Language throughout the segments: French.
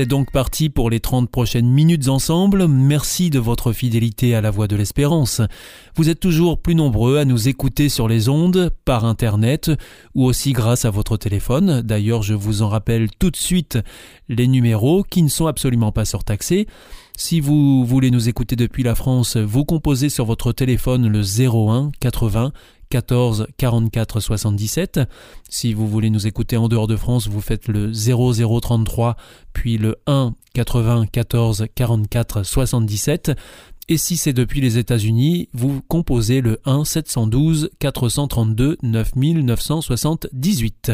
C'est donc parti pour les 30 prochaines minutes ensemble. Merci de votre fidélité à la voix de l'espérance. Vous êtes toujours plus nombreux à nous écouter sur les ondes, par Internet ou aussi grâce à votre téléphone. D'ailleurs, je vous en rappelle tout de suite les numéros qui ne sont absolument pas surtaxés. Si vous voulez nous écouter depuis la France, vous composez sur votre téléphone le 01 80 14 44 77. Si vous voulez nous écouter en dehors de France, vous faites le 0033 puis le 1 80 14 44 77. Et si c'est depuis les États-Unis, vous composez le 1 712 432 9978.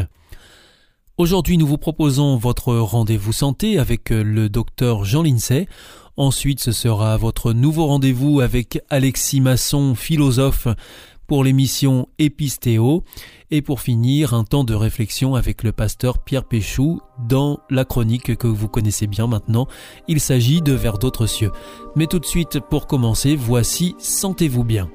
Aujourd'hui, nous vous proposons votre rendez-vous santé avec le docteur Jean Lincey. Ensuite, ce sera votre nouveau rendez-vous avec Alexis Masson, philosophe pour l'émission Épistéo et pour finir un temps de réflexion avec le pasteur Pierre Péchou dans la chronique que vous connaissez bien maintenant. Il s'agit de Vers d'autres cieux. Mais tout de suite, pour commencer, voici Sentez-vous bien.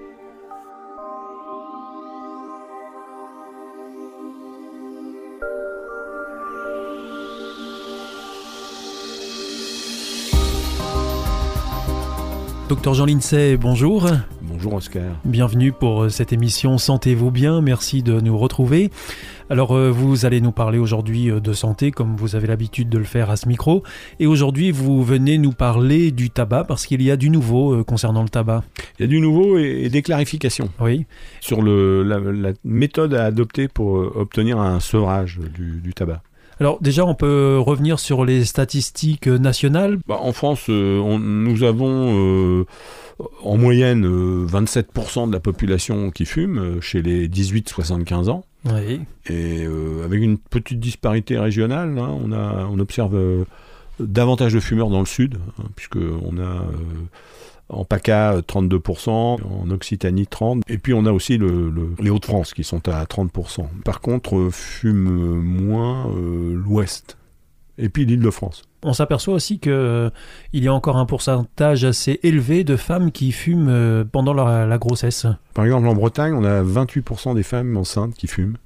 Docteur Jean Lincey, bonjour. Bonjour Oscar. Bienvenue pour euh, cette émission Sentez-vous bien, merci de nous retrouver. Alors euh, vous allez nous parler aujourd'hui euh, de santé comme vous avez l'habitude de le faire à ce micro. Et aujourd'hui vous venez nous parler du tabac parce qu'il y a du nouveau concernant le tabac. Il y a du nouveau et, des clarifications. Oui. Sur le, la, méthode à adopter pour obtenir un sevrage du tabac. Alors déjà, on peut revenir sur les statistiques nationales. Bah, en France, euh, nous avons euh, en moyenne 27% euh, de la population qui fume chez les 18-75 ans. Oui. Et avec une petite disparité régionale, hein, on, a, on observe davantage de fumeurs dans le sud, hein, puisqu'on a en PACA 32%, en Occitanie 30%, et puis on a aussi le, les Hauts-de-France qui sont à 30%. Par contre, euh, fume moins euh, l'Ouest, et puis l'île de France. On s'aperçoit aussi qu'il euh, y a encore un pourcentage assez élevé de femmes qui fument pendant la grossesse. Par exemple, en Bretagne, on a 28% des femmes enceintes qui fument.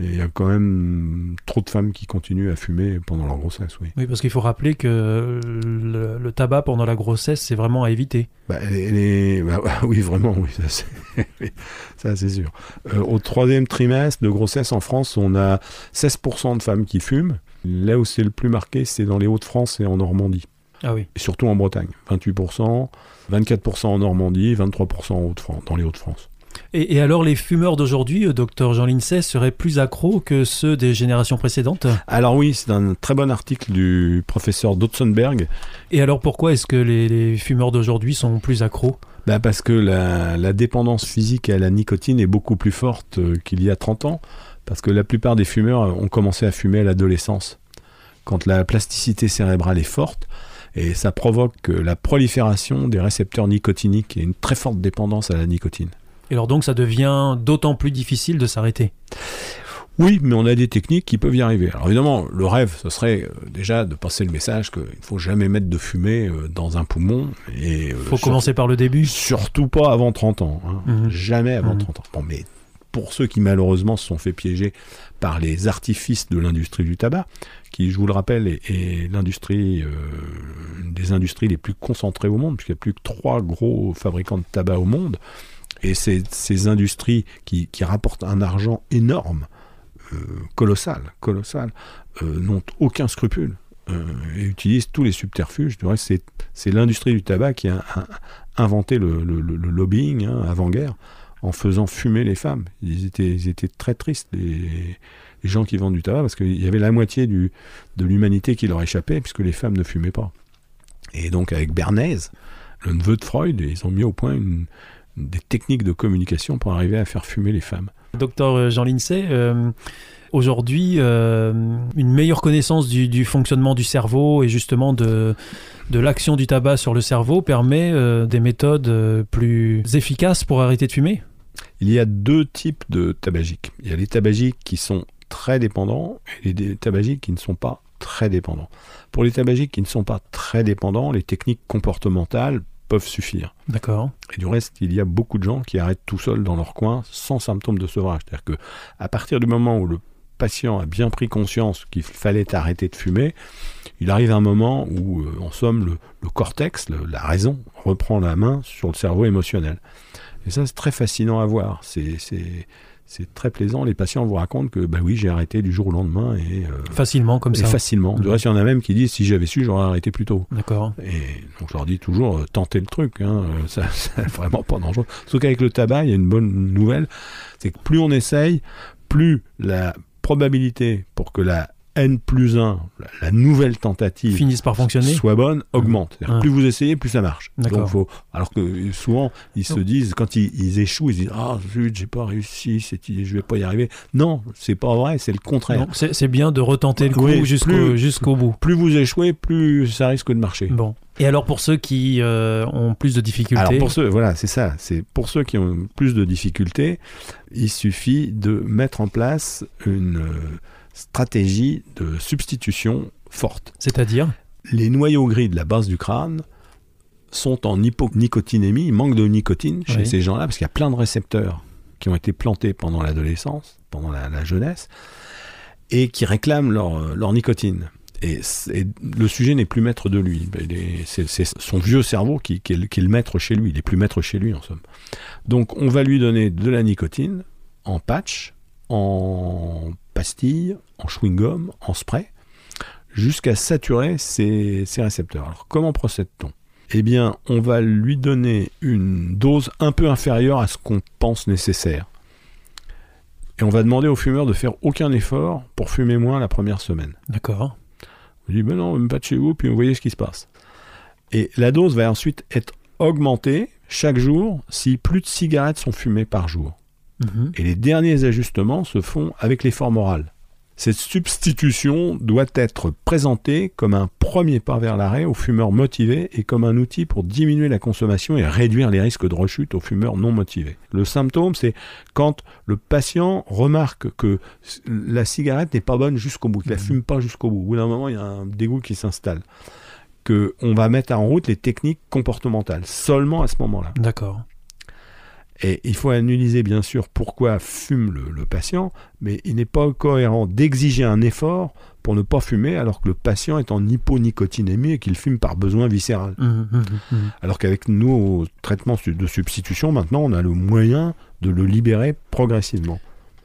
Et il y a quand même trop de femmes qui continuent à fumer pendant leur grossesse, oui. Oui, parce qu'il faut rappeler que le, tabac pendant la grossesse, c'est vraiment à éviter. Bah, bah oui, vraiment, oui, ça c'est sûr. Euh, au troisième trimestre de grossesse en France, on a 16% de femmes qui fument. Là où c'est le plus marqué, c'est dans les Hauts-de-France et en Normandie. Ah oui. Et surtout en Bretagne, 28%, 24% en Normandie, 23% en Hauts-de-France, dans les Hauts-de-France. Et, alors, les fumeurs d'aujourd'hui, euh, docteur Jean Lincey, seraient plus accros que ceux des générations précédentes Alors oui, c'est un très bon article du professeur Dotzenberg. Et alors, pourquoi est-ce que les, fumeurs d'aujourd'hui sont plus accros bah Parce que la, dépendance physique à la nicotine est beaucoup plus forte euh, qu'il y a 30 ans. Parce que la plupart des fumeurs ont commencé à fumer à l'adolescence. Quand la plasticité cérébrale est forte, et ça provoque la prolifération des récepteurs nicotiniques et une très forte dépendance à la nicotine. Et alors donc ça devient d'autant plus difficile de s'arrêter. Oui, mais on a des techniques qui peuvent y arriver. Alors évidemment, le rêve, ce serait euh, déjà de passer le message qu'il ne faut jamais mettre de fumée euh, dans un poumon. Il euh, faut commencer par le début. Surtout pas avant 30 ans. Hein. Mhm. Jamais avant 30 mhm. ans. Bon, mais pour ceux qui malheureusement se sont fait piéger par les artifices de l'industrie du tabac, qui, je vous le rappelle, est, l'industrie, des industries les plus concentrées au monde, puisqu'il n'y a plus que trois gros fabricants de tabac au monde, et ces, industries qui, rapportent un argent énorme, euh, colossal, colossal, euh, n'ont aucun scrupule euh, et utilisent tous les subterfuges. C'est, l'industrie du tabac qui a, inventé le, lobbying hein, avant-guerre en faisant fumer les femmes. Ils étaient, ils étaient très tristes, les, gens qui vendent du tabac, parce qu'il y avait la moitié de l'humanité qui leur échappait, puisque les femmes ne fumaient pas. Et donc avec Bernays, le neveu de Freud, ils ont mis au point une, des techniques de communication pour arriver à faire fumer les femmes. Docteur euh, Jean Lincey, euh, aujourd'hui, euh, une meilleure connaissance du, fonctionnement du cerveau et justement de, de l'action du tabac sur le cerveau permet des méthodes plus efficaces pour arrêter de fumer? Il y a deux types de tabagiques. Il y a les tabagiques qui sont très dépendants et les tabagiques qui ne sont pas très dépendants. Pour les tabagiques qui ne sont pas très dépendants, les techniques comportementales peuvent suffire. D'accord. Et du reste, il y a beaucoup de gens qui arrêtent tout seuls dans leur coin sans symptômes de sevrage. C'est-à-dire que à partir du moment où le patient a bien pris conscience qu'il fallait arrêter de fumer, il arrive un moment où, euh, en somme, le, cortex, la raison, reprend la main sur le cerveau émotionnel. Et ça, c'est très fascinant à voir. C'est c'est très plaisant. Les patients vous racontent que, bah oui, j'ai arrêté du jour au lendemain et euh, facilement comme ça. Facilement. Du reste, il y en a même qui disent si j'avais su, j'aurais arrêté plus tôt. D'accord. Et donc je leur dis toujours euh, tentez le truc. Hein, euh, ça, c'est vraiment pas dangereux. Sauf qu'avec le tabac, il y a une bonne nouvelle, c'est que plus on essaye, plus la probabilité pour que la N plus 1, la nouvelle tentative finisse par fonctionner soit bonne, augmente. Plus vous essayez, plus ça marche. Donc, faut, alors que souvent, ils se disent, quand ils, échouent, ils disent Ah, zut, j'ai pas réussi, je vais pas y arriver. Non, c'est pas vrai, c'est le contraire. C'est bien de retenter le coup jusqu'au bout. Plus vous échouez, plus ça risque de marcher. Bon. Et alors pour ceux qui euh, ont plus de difficultés Alors pour ceux, voilà, c'est ça. C'est pour ceux qui ont plus de difficultés, il suffit de mettre en place une stratégie de substitution forte. C'est-à-dire Les noyaux gris de la base du crâne sont en hyponicotinémie, il manque de nicotine chez ces gens-là, parce qu'il y a plein de récepteurs qui ont été plantés pendant l'adolescence, pendant la, jeunesse, et qui réclament leur, nicotine. Et, le sujet n'est plus maître de lui. C'est son vieux cerveau qui, qui, est, le maître chez lui. Il est plus maître chez lui, en somme. Donc, on va lui donner de la nicotine en patch, en en chewing-gum, en spray, jusqu'à saturer ces, récepteurs. Alors comment procède-t-on? Eh bien, on va lui donner une dose un peu inférieure à ce qu'on pense nécessaire. Et on va demander au fumeur de faire aucun effort pour fumer moins la première semaine. D'accord. On dit, ben non, même pas de chez vous, puis vous voyez ce qui se passe. Et la dose va ensuite être augmentée chaque jour si plus de cigarettes sont fumées par jour. Mhm. Et les derniers ajustements se font avec l'effort moral. Cette substitution doit être présentée comme un premier pas vers l'arrêt aux fumeurs motivés et comme un outil pour diminuer la consommation et réduire les risques de rechute aux fumeurs non motivés. Le symptôme, c'est quand le patient remarque que la cigarette n'est pas bonne jusqu'au bout, qu'il ne la mhm. fume pas jusqu'au bout. Au bout d'un moment, il y a un dégoût qui s'installe. Qu'on va mettre en route les techniques comportementales, seulement à ce moment-là. D'accord. Et il faut analyser bien sûr pourquoi fume le, patient, mais il n'est pas cohérent d'exiger un effort pour ne pas fumer alors que le patient est en hyponicotinémie et qu'il fume par besoin viscéral. Mmh, mmh, mmh, alors qu'avec nos traitements de substitution, maintenant, on a le moyen de le libérer progressivement.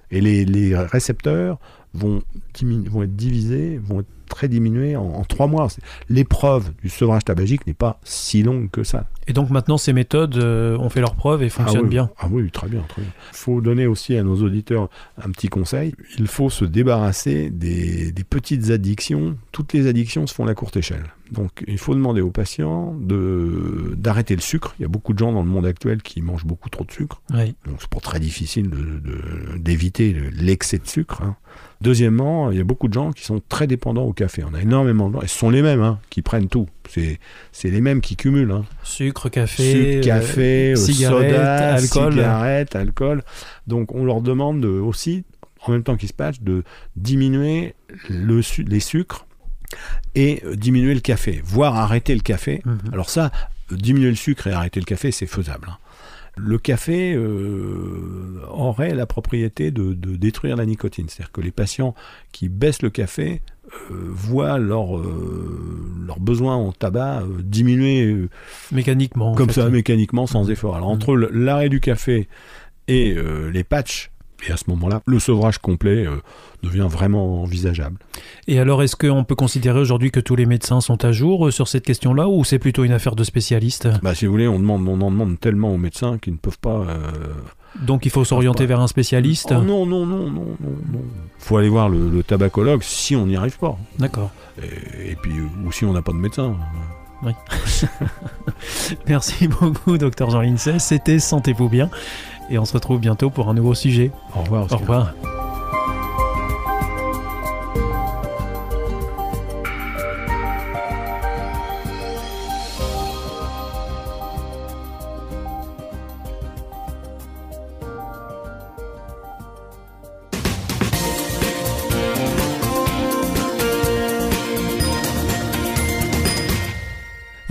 Et les, récepteurs vont, vont être divisés, vont être très diminué en, trois mois. L'épreuve du sevrage tabagique n'est pas si longue que ça. Et donc maintenant, ces méthodes euh, ont fait leur preuve et fonctionnent ah bien Ah oui, très bien, très bien. Il faut donner aussi à nos auditeurs un petit conseil. Il faut se débarrasser des, petites addictions. Toutes les addictions se font à la courte échelle. Donc il faut demander aux patients d'arrêter le sucre. Il y a beaucoup de gens dans le monde actuel qui mangent beaucoup trop de sucre. Donc c'est pas très difficile d'éviter l'excès de sucre. Hein. Deuxièmement, il y a beaucoup de gens qui sont très dépendants au café. On a énormément de gens, et ce sont les mêmes hein, qui prennent tout. C'est, les mêmes qui cumulent. Hein. Sucre, café, Sucre, café euh, soda, alcool. cigarette, alcool. Donc on leur demande aussi, en même temps qu'ils se patchent, de diminuer le, les sucres et euh, diminuer le café, voire arrêter le café. Mhm. Alors ça, diminuer le sucre et arrêter le café, c'est faisable. Hein le café euh, aurait la propriété de, détruire la nicotine. C'est-à-dire que les patients qui baissent le café euh, voient leur, euh, leur besoin en tabac diminuer mécaniquement. Comme ça, mécaniquement, sans mmh. effort. Alors, entre l'arrêt du café et les patchs, et à ce moment-là, le sevrage complet devient vraiment envisageable. Et alors, est-ce qu'on peut considérer aujourd'hui que tous les médecins sont à jour euh, sur cette question-là, ou c'est plutôt une affaire de spécialistes? Bah, Si vous voulez, on, demande, on en demande tellement aux médecins qu'ils ne peuvent pas... Donc il faut s'orienter vers un spécialiste oh, Non, non, non, non, non. Il faut aller voir le, tabacologue si on n'y arrive pas. D'accord. Et, puis, ou si on n'a pas de médecin. Oui. Merci beaucoup, docteur Jean Lincey. C'était Sentez-vous bien. Et on se retrouve bientôt pour un nouveau sujet. Au revoir. Au revoir.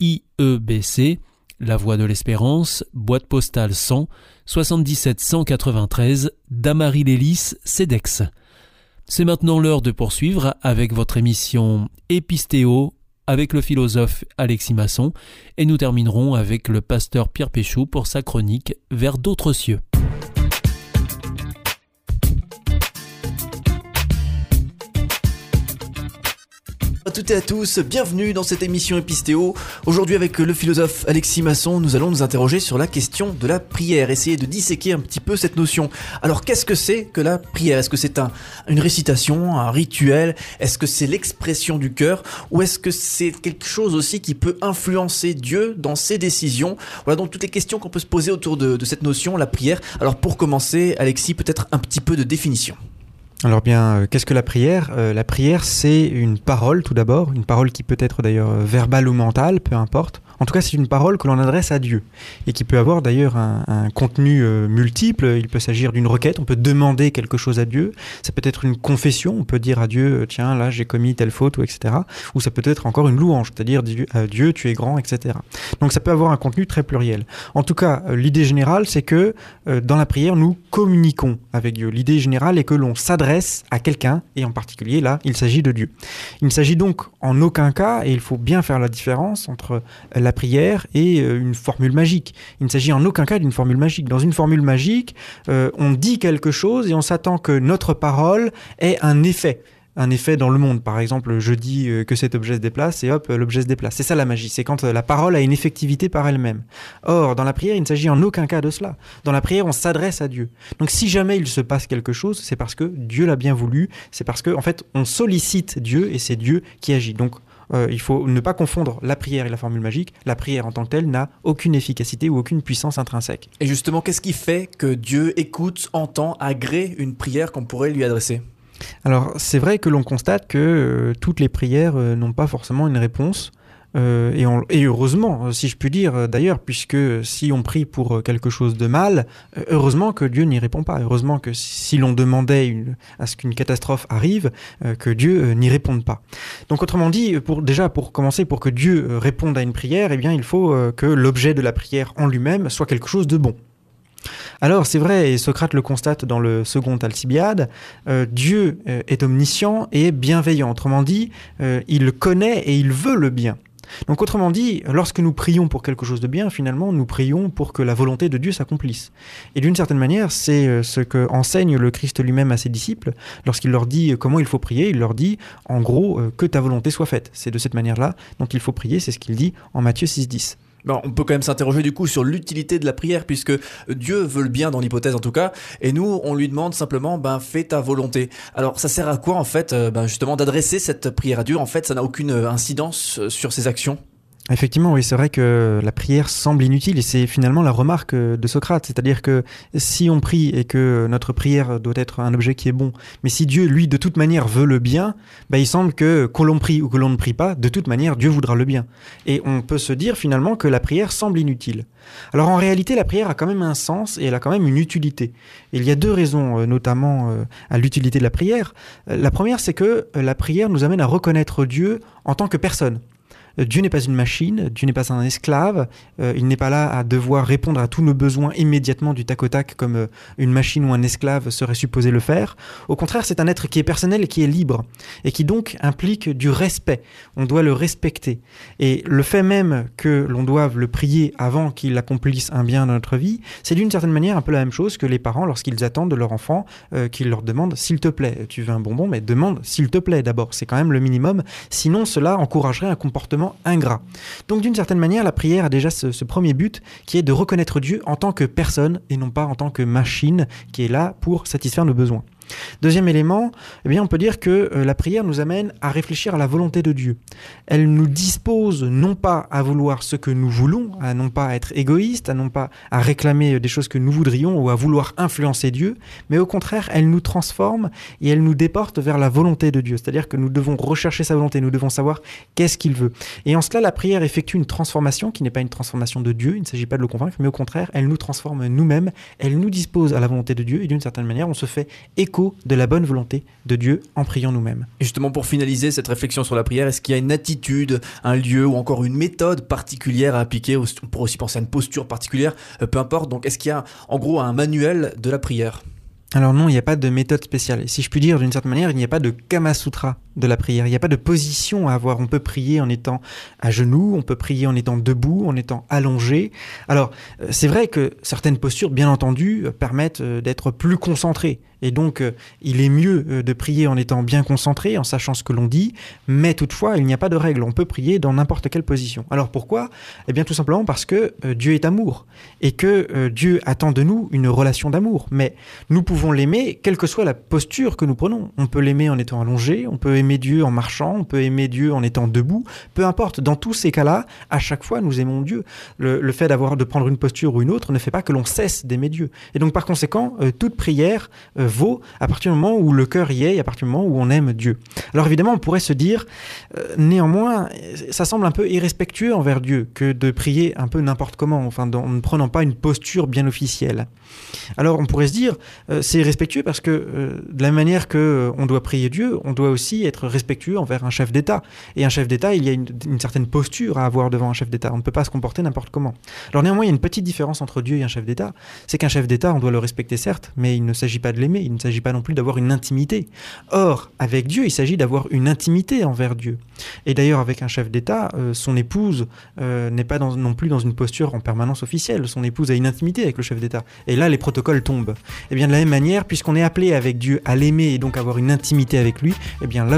IEBC, La Voie de l'Espérance, boîte postale 100, 77 193, Damary-Lélis, CEDEX. C'est maintenant l'heure de poursuivre avec votre émission Épistéo avec le philosophe Alexis Masson et nous terminerons avec le pasteur Pierre Péchou pour sa chronique Vers d'autres cieux. Toutes et à tous, bienvenue dans cette émission Épistéo. Aujourd'hui avec le philosophe Alexis Masson, nous allons nous interroger sur la question de la prière, essayer de disséquer un petit peu cette notion. Alors qu'est-ce que c'est que la prière? Est-ce que c'est un, une récitation, un rituel? Est-ce que c'est l'expression du cœur? Ou est-ce que c'est quelque chose aussi qui peut influencer Dieu dans ses décisions? Voilà donc toutes les questions qu'on peut se poser autour de, de cette notion, la prière. Alors pour commencer, Alexis, peut-être un petit peu de définition. Alors bien, euh, qu'est-ce que la prière? Euh, La prière, c'est une parole tout d'abord, une parole qui peut être d'ailleurs euh, verbale ou mentale, peu importe, en tout cas, c'est une parole que l'on adresse à Dieu et qui peut avoir d'ailleurs un, contenu multiple. Il peut s'agir d'une requête, on peut demander quelque chose à Dieu. Ça peut être une confession, on peut dire à Dieu, tiens, là j'ai commis telle faute, ou etc. Ou ça peut être encore une louange, c'est-à-dire à Dieu, tu es grand, etc. Donc ça peut avoir un contenu très pluriel. En tout cas, l'idée générale, c'est que dans la prière, nous communiquons avec Dieu. L'idée générale est que l'on s'adresse à quelqu'un, et en particulier là, il s'agit de Dieu. Il ne s'agit donc en aucun cas, et il faut bien faire la différence entre la prière est euh, une formule magique. Il ne s'agit en aucun cas d'une formule magique. Dans une formule magique, euh, on dit quelque chose et on s'attend que notre parole ait un effet un effet dans le monde. Par exemple, je dis euh, que cet objet se déplace et hop, l'objet se déplace. C'est ça la magie, c'est quand la parole a une effectivité par elle-même. Or, dans la prière, il ne s'agit en aucun cas de cela. Dans la prière, on s'adresse à Dieu. Donc si jamais il se passe quelque chose, c'est parce que Dieu l'a bien voulu, c'est parce que en fait, on sollicite Dieu et c'est Dieu qui agit. Donc euh, il faut ne pas confondre la prière et la formule magique. La prière en tant que telle n'a aucune efficacité ou aucune puissance intrinsèque. Et justement, qu'est-ce qui fait que Dieu écoute, entend, agrée une prière qu'on pourrait lui adresser? Alors c'est vrai que l'on constate que euh, toutes les prières euh, n'ont pas forcément une réponse. Euh, et, heureusement, si je puis dire d'ailleurs, puisque si on prie pour quelque chose de mal, heureusement que Dieu n'y répond pas. Heureusement que si l'on demandait à ce qu'une catastrophe arrive, que Dieu n'y réponde pas. Donc autrement dit, pour, déjà pour commencer, pour que Dieu réponde à une prière, eh bien il faut que l'objet de la prière en lui-même soit quelque chose de bon. Alors c'est vrai, et Socrate le constate dans le second Alcibiade, Dieu est omniscient et bienveillant. Autrement dit, il connaît et il veut le bien. Donc autrement dit, lorsque nous prions pour quelque chose de bien, finalement, nous prions pour que la volonté de Dieu s'accomplisse. Et d'une certaine manière, c'est euh, ce que enseigne le Christ lui-même à ses disciples. Lorsqu'il leur dit euh, comment il faut prier, il leur dit, en gros, euh, que ta volonté soit faite. C'est de cette manière-là dont il faut prier, c'est ce qu'il dit en Matthieu 6.10 on peut quand même s'interroger du coup sur l'utilité de la prière, puisque Dieu veut le bien dans l'hypothèse en tout cas, et nous on lui demande simplement ben fais ta volonté. Alors ça sert à quoi en fait euh, ben, justement d'adresser cette prière à Dieu? En fait ça n'a aucune incidence sur ses actions? Effectivement, oui, c'est vrai que la prière semble inutile et c'est finalement la remarque de Socrate. C'est-à-dire que si on prie et que notre prière doit être un objet qui est bon, mais si Dieu, lui, de toute manière veut le bien, bah, il semble que qu'on l'on prie ou que l'on ne prie pas, de toute manière, Dieu voudra le bien. Et on peut se dire finalement que la prière semble inutile. Alors en réalité, la prière a quand même un sens et elle a quand même une utilité. il y a deux raisons, euh, notamment euh, à l'utilité de la prière. Euh, la première, c'est que la prière nous amène à reconnaître Dieu en tant que personne. Dieu n'est pas une machine, Dieu n'est pas un esclave, euh, il n'est pas là à devoir répondre à tous nos besoins immédiatement du tac au tac comme euh, une machine ou un esclave serait supposé le faire. Au contraire, c'est un être qui est personnel et qui est libre, et qui donc implique du respect. On doit le respecter. Et le fait même que l'on doive le prier avant qu'il accomplisse un bien dans notre vie, c'est d'une certaine manière un peu la même chose que les parents lorsqu'ils attendent de leur enfant euh, qu'ils leur demandent s'il te plaît, tu veux un bonbon, mais demande s'il te plaît d'abord. C'est quand même le minimum. Sinon, cela encouragerait un comportement ingrat. Donc d'une certaine manière, la prière a déjà ce, premier but qui est de reconnaître Dieu en tant que personne et non pas en tant que machine qui est là pour satisfaire nos besoins. Deuxième élément, eh bien, on peut dire que euh, la prière nous amène à réfléchir à la volonté de Dieu. Elle nous dispose non pas à vouloir ce que nous voulons, à non pas être égoïste, à non pas à réclamer des choses que nous voudrions ou à vouloir influencer Dieu, mais au contraire, elle nous transforme et elle nous déporte vers la volonté de Dieu. C'est-à-dire que nous devons rechercher sa volonté, nous devons savoir qu'est-ce qu'il veut. Et en cela, la prière effectue une transformation qui n'est pas une transformation de Dieu, il ne s'agit pas de le convaincre, mais au contraire, elle nous transforme nous-mêmes, elle nous dispose à la volonté de Dieu et d'une certaine manière, on se fait écho de la bonne volonté de Dieu en priant nous-mêmes. Et justement, pour finaliser cette réflexion sur la prière, est-ce qu'il y a une attitude, un lieu ou encore une méthode particulière à appliquer On pourrait aussi penser à une posture particulière, euh, peu importe. Donc, est-ce qu'il y a en gros un manuel de la prière? Alors non, il n'y a pas de méthode spéciale. si je puis dire d'une certaine manière, il n'y a pas de Kama Sutra de la prière. Il n'y a pas de position à avoir. On peut prier en étant à genoux, on peut prier en étant debout, en étant allongé. Alors, euh, c'est vrai que certaines postures, bien entendu, euh, permettent d'être plus concentrées. Et donc, euh, il est mieux euh, de prier en étant bien concentré, en sachant ce que l'on dit, mais toutefois, il n'y a pas de règle. On peut prier dans n'importe quelle position. Alors pourquoi? Eh bien, tout simplement parce que euh, Dieu est amour et que Dieu attend de nous une relation d'amour. Mais nous pouvons l'aimer, quelle que soit la posture que nous prenons. On peut l'aimer en étant allongé, on peut aimer Dieu en marchant, on peut aimer Dieu en étant debout. Peu importe. Dans tous ces cas-là, à chaque fois, nous aimons Dieu. Le, fait d'avoir de prendre une posture ou une autre ne fait pas que l'on cesse d'aimer Dieu. Et donc, par conséquent, toute prière vaut à partir du moment où le cœur y est à partir du moment où on aime Dieu. Alors évidemment, on pourrait se dire, euh, néanmoins, ça semble un peu irrespectueux envers Dieu que de prier un peu n'importe comment, enfin en ne prenant pas une posture bien officielle. Alors on pourrait se dire, euh, c'est irrespectueux parce que euh, de la manière que on doit prier Dieu, on doit aussi être respectueux envers un chef d'État. Et un chef d'État, il y a une, certaine posture à avoir devant un chef d'État. On ne peut pas se comporter n'importe comment. Alors néanmoins, il y a une petite différence entre Dieu et un chef d'État. C'est qu'un chef d'État, on doit le respecter certes, mais il ne s'agit pas de l'aimer, il ne s'agit pas non plus d'avoir une intimité. Or, avec Dieu, il s'agit d'avoir une intimité envers Dieu. Et d'ailleurs, avec un chef d'État, euh, son épouse euh, n'est pas non plus dans une posture en permanence officielle. Son épouse a une intimité avec le chef d'État. Et là, les protocoles tombent. Et eh bien, de la même manière, puisqu'on est appelé avec Dieu à l'aimer et donc avoir une intimité avec lui, et eh bien là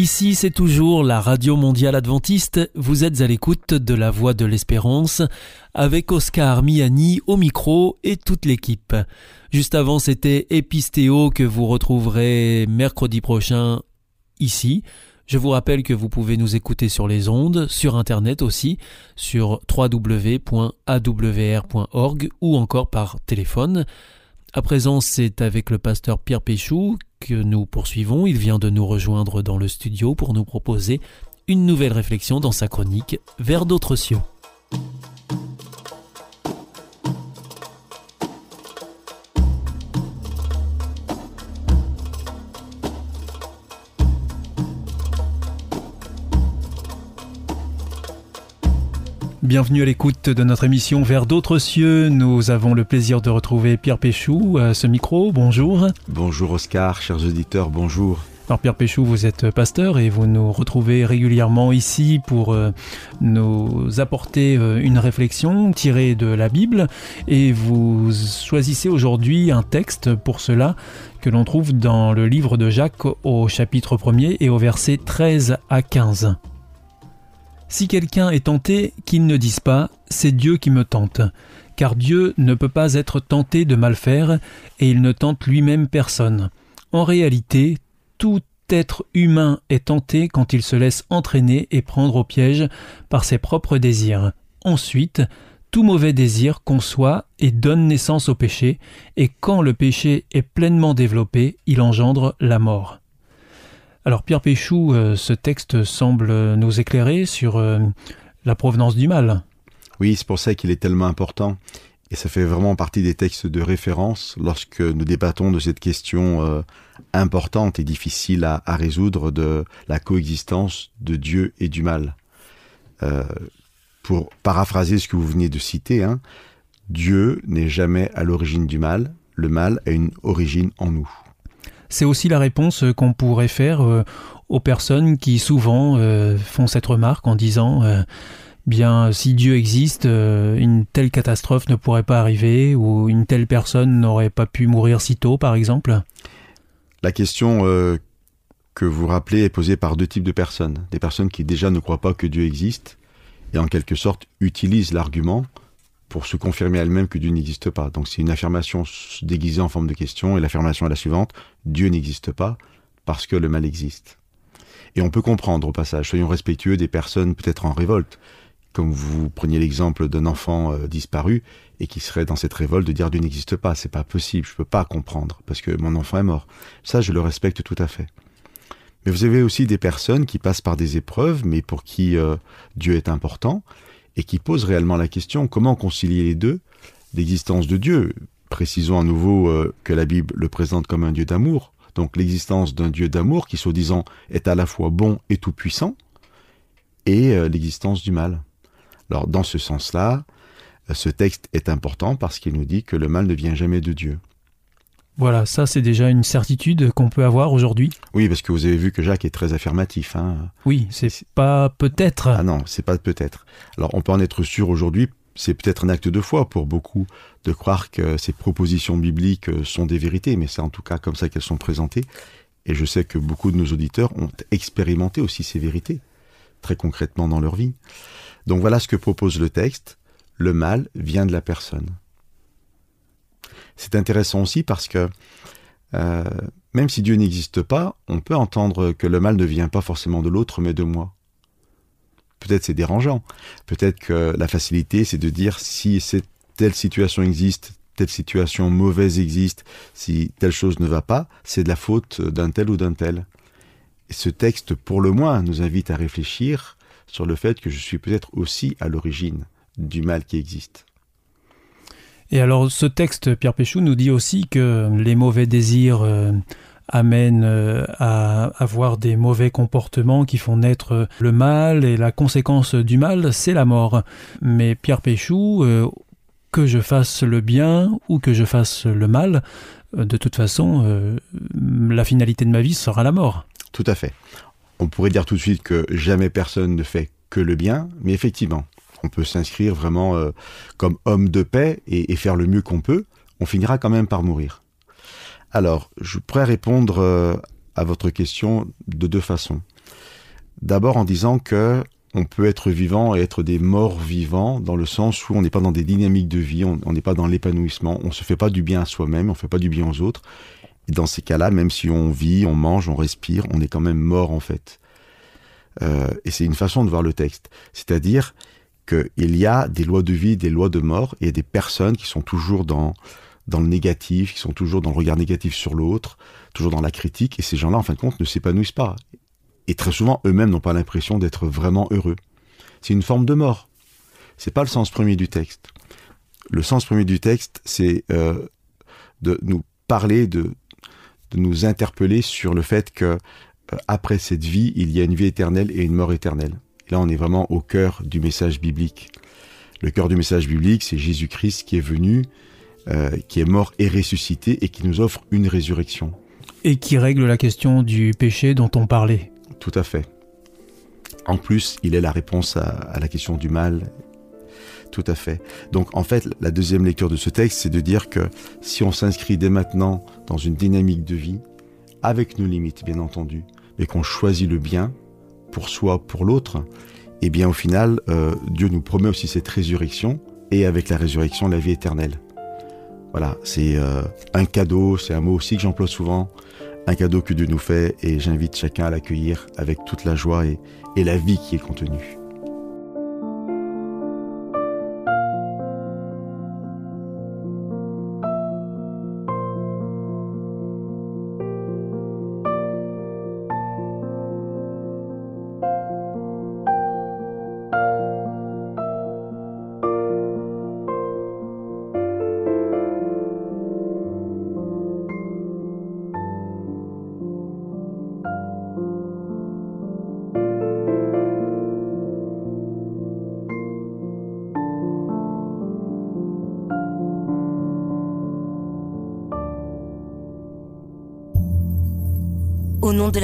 Ici, c'est toujours la Radio Mondiale Adventiste. Vous êtes à l'écoute de la Voix de l'Espérance avec Oscar Miani au micro et toute l'équipe. Juste avant, c'était Epistéo que vous retrouverez mercredi prochain ici. Je vous rappelle que vous pouvez nous écouter sur les ondes, sur Internet aussi, sur www.awr.org ou encore par téléphone. À présent, c'est avec le pasteur Pierre Péchou que nous poursuivons. Il vient de nous rejoindre dans le studio pour nous proposer une nouvelle réflexion dans sa chronique Vers d'autres cieux. Bienvenue à l'écoute de notre émission Vers d'autres cieux. Nous avons le plaisir de retrouver Pierre Péchou à ce micro. Bonjour. Bonjour Oscar, chers auditeurs, bonjour. Alors Pierre Péchou, vous êtes pasteur et vous nous retrouvez régulièrement ici pour euh, nous apporter euh, une réflexion tirée de la Bible et vous choisissez aujourd'hui un texte pour cela que l'on trouve dans le livre de Jacques au chapitre 1er et au verset 13 à 15. Si quelqu'un est tenté, qu'il ne dise pas C'est Dieu qui me tente, car Dieu ne peut pas être tenté de mal faire, et il ne tente lui-même personne. En réalité, tout être humain est tenté quand il se laisse entraîner et prendre au piège par ses propres désirs. Ensuite, tout mauvais désir conçoit et donne naissance au péché, et quand le péché est pleinement développé, il engendre la mort. Alors Pierre Péchou, euh, ce texte semble nous éclairer sur euh, la provenance du mal. Oui, c'est pour ça qu'il est tellement important. Et ça fait vraiment partie des textes de référence lorsque nous débattons de cette question euh, importante et difficile à, résoudre de la coexistence de Dieu et du mal. pour paraphraser ce que vous venez de citer, hein, Dieu n'est jamais à l'origine du mal, le mal a une origine en nous. C'est aussi la réponse qu'on pourrait faire euh, aux personnes qui souvent euh, font cette remarque en disant euh, bien si Dieu existe, une telle catastrophe ne pourrait pas arriver ou une telle personne n'aurait pas pu mourir si tôt, par exemple. La question que vous rappelez est posée par deux types de personnes. Des personnes qui déjà ne croient pas que Dieu existe et en quelque sorte utilisent l'argument pour se confirmer elles-mêmes que Dieu n'existe pas. Donc c'est une affirmation déguisée en forme de question, et l'affirmation est la suivante, Dieu n'existe pas parce que le mal existe. Et on peut comprendre au passage, soyons respectueux des personnes peut-être en révolte, comme vous preniez l'exemple d'un enfant euh, disparu et qui serait dans cette révolte de dire Dieu n'existe pas, c'est pas possible, je peux pas comprendre parce que mon enfant est mort. Ça, je le respecte tout à fait. Mais vous avez aussi des personnes qui passent par des épreuves, mais pour qui euh, Dieu est important, et qui posent réellement la question comment concilier les deux, l'existence de Dieu? Précisons à nouveau euh, que la Bible le présente comme un Dieu d'amour, donc l'existence d'un Dieu d'amour qui, soi-disant, est à la fois bon et tout-puissant, et euh, l'existence du mal. Alors, dans ce sens-là, ce texte est important parce qu'il nous dit que le mal ne vient jamais de Dieu. Voilà, ça c'est déjà une certitude qu'on peut avoir aujourd'hui. Oui, parce que vous avez vu que Jacques est très affirmatif. Hein. Oui, c'est pas peut-être. Ah non, c'est pas peut-être. Alors on peut en être sûr aujourd'hui, c'est peut-être un acte de foi pour beaucoup de croire que ces propositions bibliques sont des vérités, mais c'est en tout cas comme ça qu'elles sont présentées. Et je sais que beaucoup de nos auditeurs ont expérimenté aussi ces vérités, très concrètement dans leur vie. Donc voilà ce que propose le texte. Le mal vient de la personne. C'est intéressant aussi parce que euh, même si Dieu n'existe pas, on peut entendre que le mal ne vient pas forcément de l'autre, mais de moi. Peut-être c'est dérangeant. Peut-être que la facilité, c'est de dire si telle situation existe, telle situation mauvaise existe, si telle chose ne va pas, c'est de la faute d'un tel ou d'un tel. Ce texte, pour le moins, nous invite à réfléchir sur le fait que je suis peut-être aussi à l'origine du mal qui existe. Et alors ce texte, Pierre Péchou, nous dit aussi que les mauvais désirs euh, amènent euh, à avoir des mauvais comportements qui font naître le mal, et la conséquence du mal, c'est la mort. Mais Pierre Péchou, euh, que je fasse le bien ou que je fasse le mal, de toute façon, la finalité de ma vie sera la mort. Tout à fait. On pourrait dire tout de suite que jamais personne ne fait que le bien, mais effectivement, on peut s'inscrire vraiment euh, comme homme de paix et, faire le mieux qu'on peut, on finira quand même par mourir. Alors, je pourrais répondre euh, à votre question de deux façons. D'abord en disant que on peut être vivant et être des morts vivants dans le sens où on n'est pas dans des dynamiques de vie, on n'est pas dans l'épanouissement, on se fait pas du bien à soi-même, on fait pas du bien aux autres. Dans ces cas-là, même si on vit, on mange, on respire, on est quand même mort en fait. Euh, et c'est une façon de voir le texte. C'est-à-dire, qu'il y a des lois de vie, des lois de mort, et des personnes qui sont toujours dans, le négatif, qui sont toujours dans le regard négatif sur l'autre, toujours dans la critique, et ces gens-là, en fin de compte, ne s'épanouissent pas. Et très souvent, eux-mêmes n'ont pas l'impression d'être vraiment heureux. C'est une forme de mort. C'est pas le sens premier du texte. Le sens premier du texte, c'est euh, de nous parler, de, de nous interpeller sur le fait que euh, après cette vie, il y a une vie éternelle et une mort éternelle. Là, on est vraiment au cœur du message biblique. Le cœur du message biblique, c'est Jésus-Christ qui est venu, euh, qui est mort et ressuscité et qui nous offre une résurrection. Et qui règle la question du péché dont on parlait. Tout à fait. En plus, il est la réponse à, la question du mal. Tout à fait. Donc en fait, la deuxième lecture de ce texte, c'est de dire que si on s'inscrit dès maintenant dans une dynamique de vie, avec nos limites bien entendu, mais qu'on choisit le bien, pour soi, pour l'autre, eh bien au final, euh, Dieu nous promet aussi cette résurrection, et avec la résurrection, la vie éternelle. Voilà, c'est euh, un cadeau, c'est un mot aussi que j'emploie souvent, un cadeau que Dieu nous fait, et j'invite chacun à l'accueillir avec toute la joie et, et la vie qui est contenue.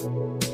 you